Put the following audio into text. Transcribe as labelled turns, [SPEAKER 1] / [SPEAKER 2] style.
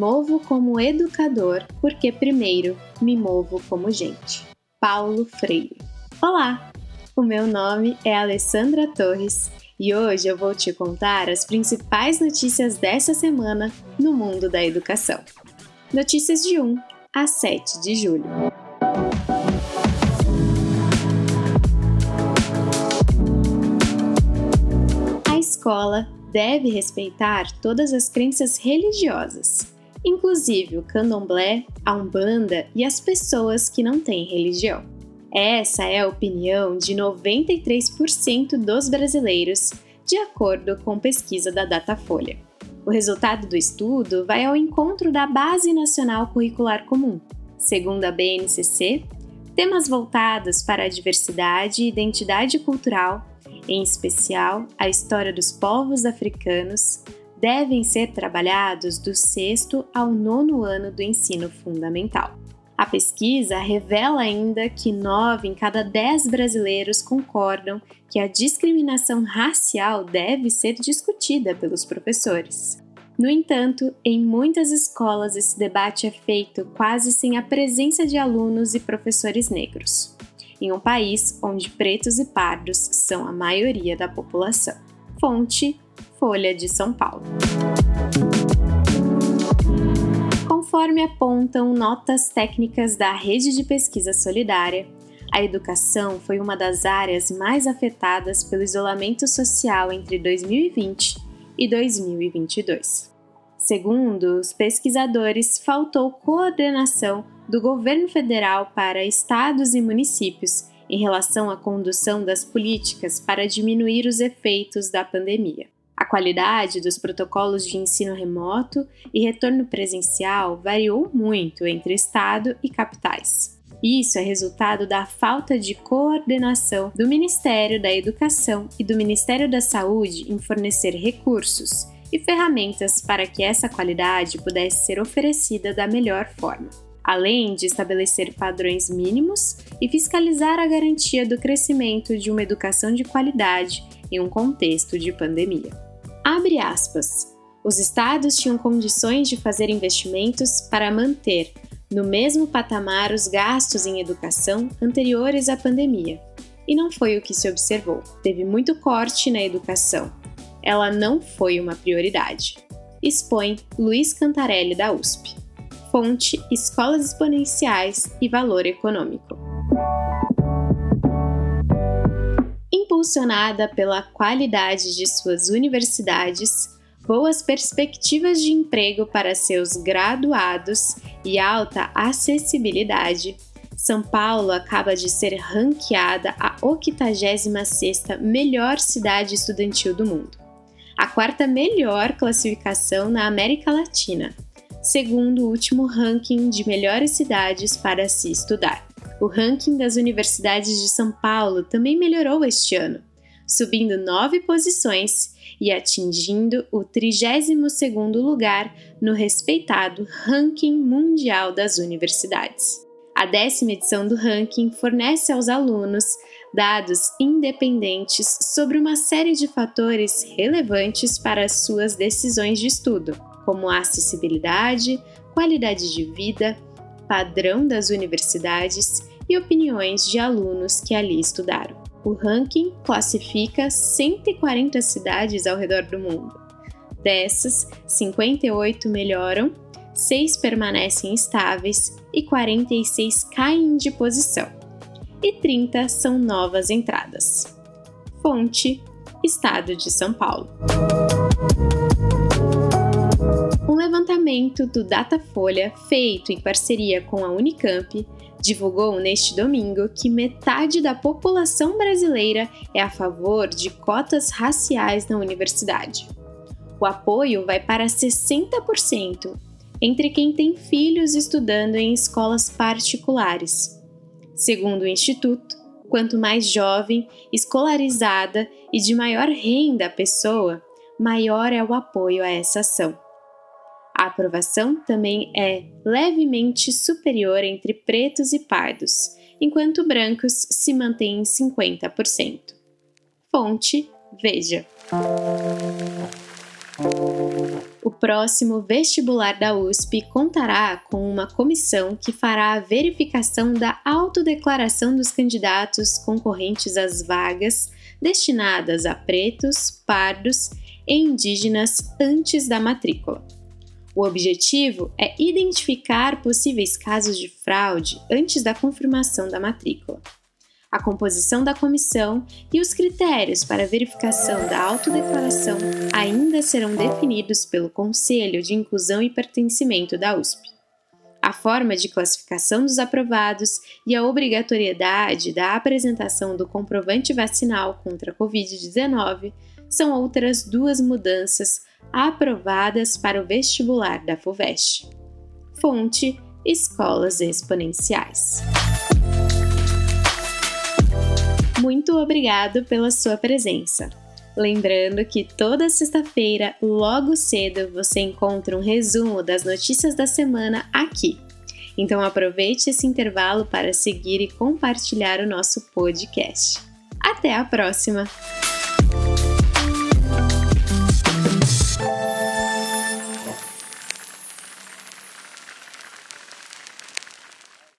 [SPEAKER 1] movo como educador porque primeiro me movo como gente. Paulo Freire. Olá, o meu nome é Alessandra Torres e hoje eu vou te contar as principais notícias dessa semana no mundo da educação. Notícias de 1 a 7 de julho. A escola deve respeitar todas as crenças religiosas, inclusive o candomblé, a umbanda e as pessoas que não têm religião. Essa é a opinião de 93% dos brasileiros, de acordo com pesquisa da Datafolha. O resultado do estudo vai ao encontro da Base Nacional Curricular Comum. Segundo a BNCC, temas voltados para a diversidade e identidade cultural em especial a história dos povos africanos, devem ser trabalhados do sexto ao nono ano do ensino fundamental. A pesquisa revela ainda que nove em cada dez brasileiros concordam que a discriminação racial deve ser discutida pelos professores. No entanto, em muitas escolas esse debate é feito quase sem a presença de alunos e professores negros em um país onde pretos e pardos são a maioria da população. Fonte: Folha de São Paulo. Conforme apontam notas técnicas da Rede de Pesquisa Solidária, a educação foi uma das áreas mais afetadas pelo isolamento social entre 2020 e 2022. Segundo os pesquisadores, faltou coordenação do governo federal para estados e municípios em relação à condução das políticas para diminuir os efeitos da pandemia. A qualidade dos protocolos de ensino remoto e retorno presencial variou muito entre estado e capitais. Isso é resultado da falta de coordenação do Ministério da Educação e do Ministério da Saúde em fornecer recursos e ferramentas para que essa qualidade pudesse ser oferecida da melhor forma além de estabelecer padrões mínimos e fiscalizar a garantia do crescimento de uma educação de qualidade em um contexto de pandemia. Abre aspas. Os estados tinham condições de fazer investimentos para manter no mesmo patamar os gastos em educação anteriores à pandemia. E não foi o que se observou. Teve muito corte na educação. Ela não foi uma prioridade. Expõe Luiz Cantarelli da USP fonte Escolas Exponenciais e Valor Econômico. Impulsionada pela qualidade de suas universidades, boas perspectivas de emprego para seus graduados e alta acessibilidade, São Paulo acaba de ser ranqueada a 86ª melhor cidade estudantil do mundo, a quarta melhor classificação na América Latina segundo o último ranking de melhores cidades para se estudar. O ranking das universidades de São Paulo também melhorou este ano, subindo nove posições e atingindo o 32º lugar no respeitado Ranking Mundial das Universidades. A décima edição do ranking fornece aos alunos dados independentes sobre uma série de fatores relevantes para as suas decisões de estudo, como acessibilidade, qualidade de vida, padrão das universidades e opiniões de alunos que ali estudaram. O ranking classifica 140 cidades ao redor do mundo. Dessas, 58 melhoram, 6 permanecem estáveis e 46 caem de posição. E 30 são novas entradas. Fonte: Estado de São Paulo levantamento do Datafolha, feito em parceria com a Unicamp, divulgou neste domingo que metade da população brasileira é a favor de cotas raciais na universidade. O apoio vai para 60% entre quem tem filhos estudando em escolas particulares. Segundo o Instituto, quanto mais jovem, escolarizada e de maior renda a pessoa, maior é o apoio a essa ação. A aprovação também é levemente superior entre pretos e pardos, enquanto brancos se mantêm em 50%. Fonte: Veja. O próximo vestibular da USP contará com uma comissão que fará a verificação da autodeclaração dos candidatos concorrentes às vagas destinadas a pretos, pardos e indígenas antes da matrícula. O objetivo é identificar possíveis casos de fraude antes da confirmação da matrícula. A composição da comissão e os critérios para verificação da autodeclaração ainda serão definidos pelo Conselho de Inclusão e Pertencimento da USP. A forma de classificação dos aprovados e a obrigatoriedade da apresentação do comprovante vacinal contra a Covid-19 são outras duas mudanças aprovadas para o vestibular da FUVEST. Fonte: Escolas Exponenciais. Muito obrigado pela sua presença. Lembrando que toda sexta-feira, logo cedo, você encontra um resumo das notícias da semana aqui. Então aproveite esse intervalo para seguir e compartilhar o nosso podcast. Até a próxima!